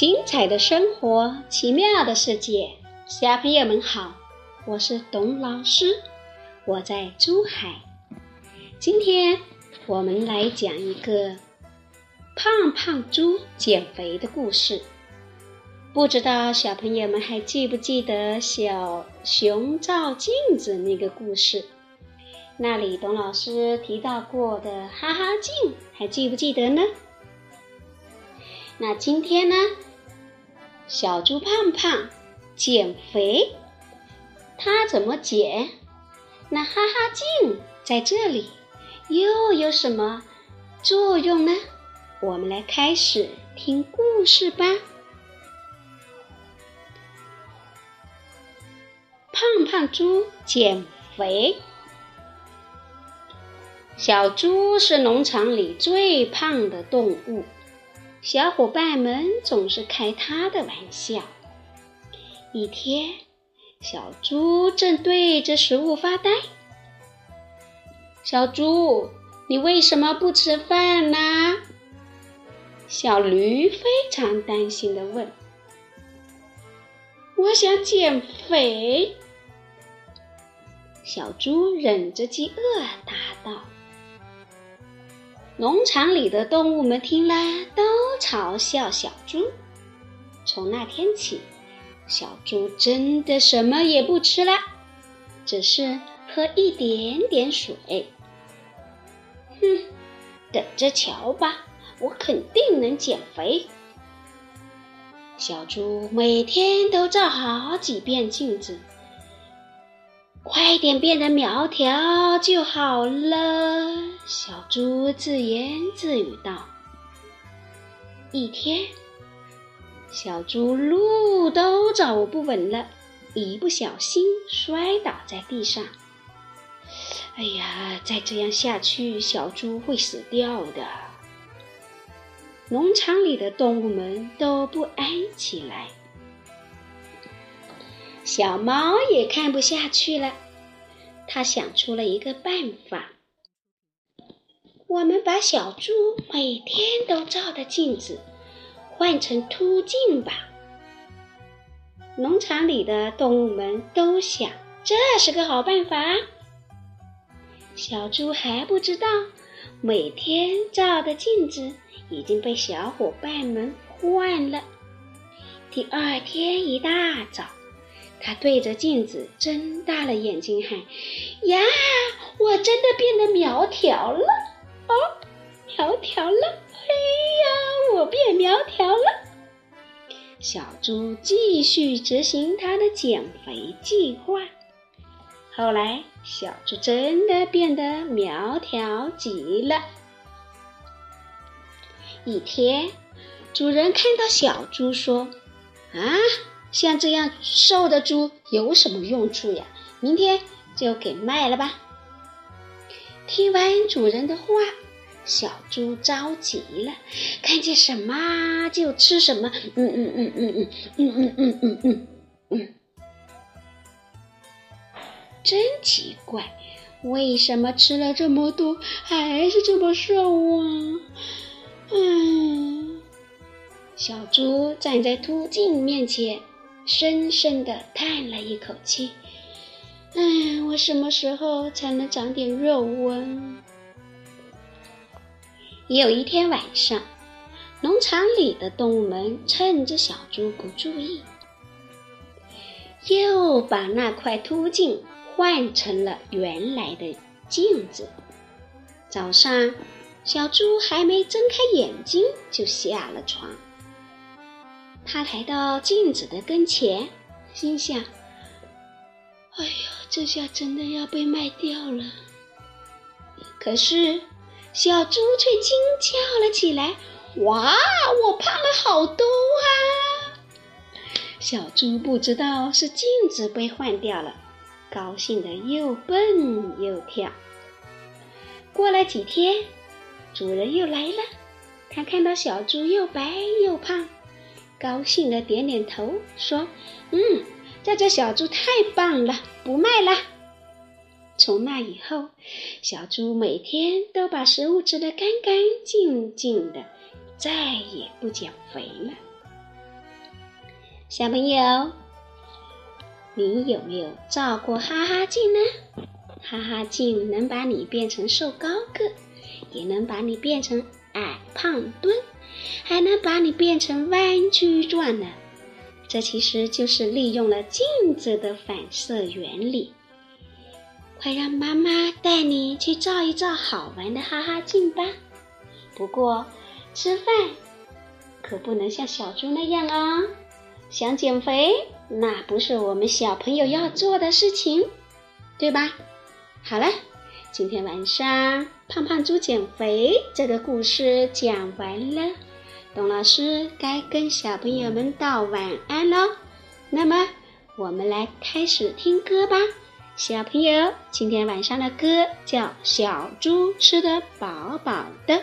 精彩的生活，奇妙的世界，小朋友们好，我是董老师，我在珠海。今天我们来讲一个胖胖猪减肥的故事。不知道小朋友们还记不记得小熊照镜子那个故事？那里董老师提到过的哈哈镜，还记不记得呢？那今天呢？小猪胖胖减肥，它怎么减？那哈哈镜在这里又有什么作用呢？我们来开始听故事吧。胖胖猪减肥，小猪是农场里最胖的动物。小伙伴们总是开他的玩笑。一天，小猪正对着食物发呆。小猪，你为什么不吃饭呢？小驴非常担心地问。我想减肥。小猪忍着饥饿答道。农场里的动物们听了，都嘲笑小猪。从那天起，小猪真的什么也不吃了，只是喝一点点水。哼，等着瞧吧，我肯定能减肥。小猪每天都照好几遍镜子。快点变得苗条就好了，小猪自言自语道。一天，小猪路都走不稳了，一不小心摔倒在地上。哎呀，再这样下去，小猪会死掉的。农场里的动物们都不安起来。小猫也看不下去了，它想出了一个办法：我们把小猪每天都照的镜子换成凸镜吧。农场里的动物们都想这是个好办法。小猪还不知道，每天照的镜子已经被小伙伴们换了。第二天一大早。他对着镜子睁大了眼睛喊：“呀，我真的变得苗条了！哦，苗条了！哎呀，我变苗条了！”小猪继续执行他的减肥计划。后来，小猪真的变得苗条极了。一天，主人看到小猪说：“啊。”像这样瘦的猪有什么用处呀？明天就给卖了吧。听完主人的话，小猪着急了，看见什么就吃什么。嗯嗯嗯嗯嗯嗯嗯嗯嗯嗯嗯，真奇怪，为什么吃了这么多还是这么瘦啊？嗯，小猪站在秃镜面前。深深的叹了一口气，唉，我什么时候才能长点肉啊？有一天晚上，农场里的动物们趁着小猪不注意，又把那块凸镜换成了原来的镜子。早上，小猪还没睁开眼睛，就下了床。他来到镜子的跟前，心想：“哎呀，这下真的要被卖掉了。”可是小猪却惊叫了起来：“哇，我胖了好多啊！”小猪不知道是镜子被换掉了，高兴的又蹦又跳。过了几天，主人又来了，他看到小猪又白又胖。高兴的点点头，说：“嗯，这只小猪太棒了，不卖了。”从那以后，小猪每天都把食物吃得干干净净的，再也不减肥了。小朋友，你有没有照过哈哈镜呢？哈哈镜能把你变成瘦高个，也能把你变成矮胖墩，还能把你变成弯曲状呢。这其实就是利用了镜子的反射原理。快让妈妈带你去照一照好玩的哈哈镜吧！不过吃饭可不能像小猪那样啊！想减肥，那不是我们小朋友要做的事情，对吧？好了，今天晚上胖胖猪减肥这个故事讲完了，董老师该跟小朋友们道晚安喽。那么，我们来开始听歌吧。小朋友，今天晚上的歌叫《小猪吃的饱饱的》。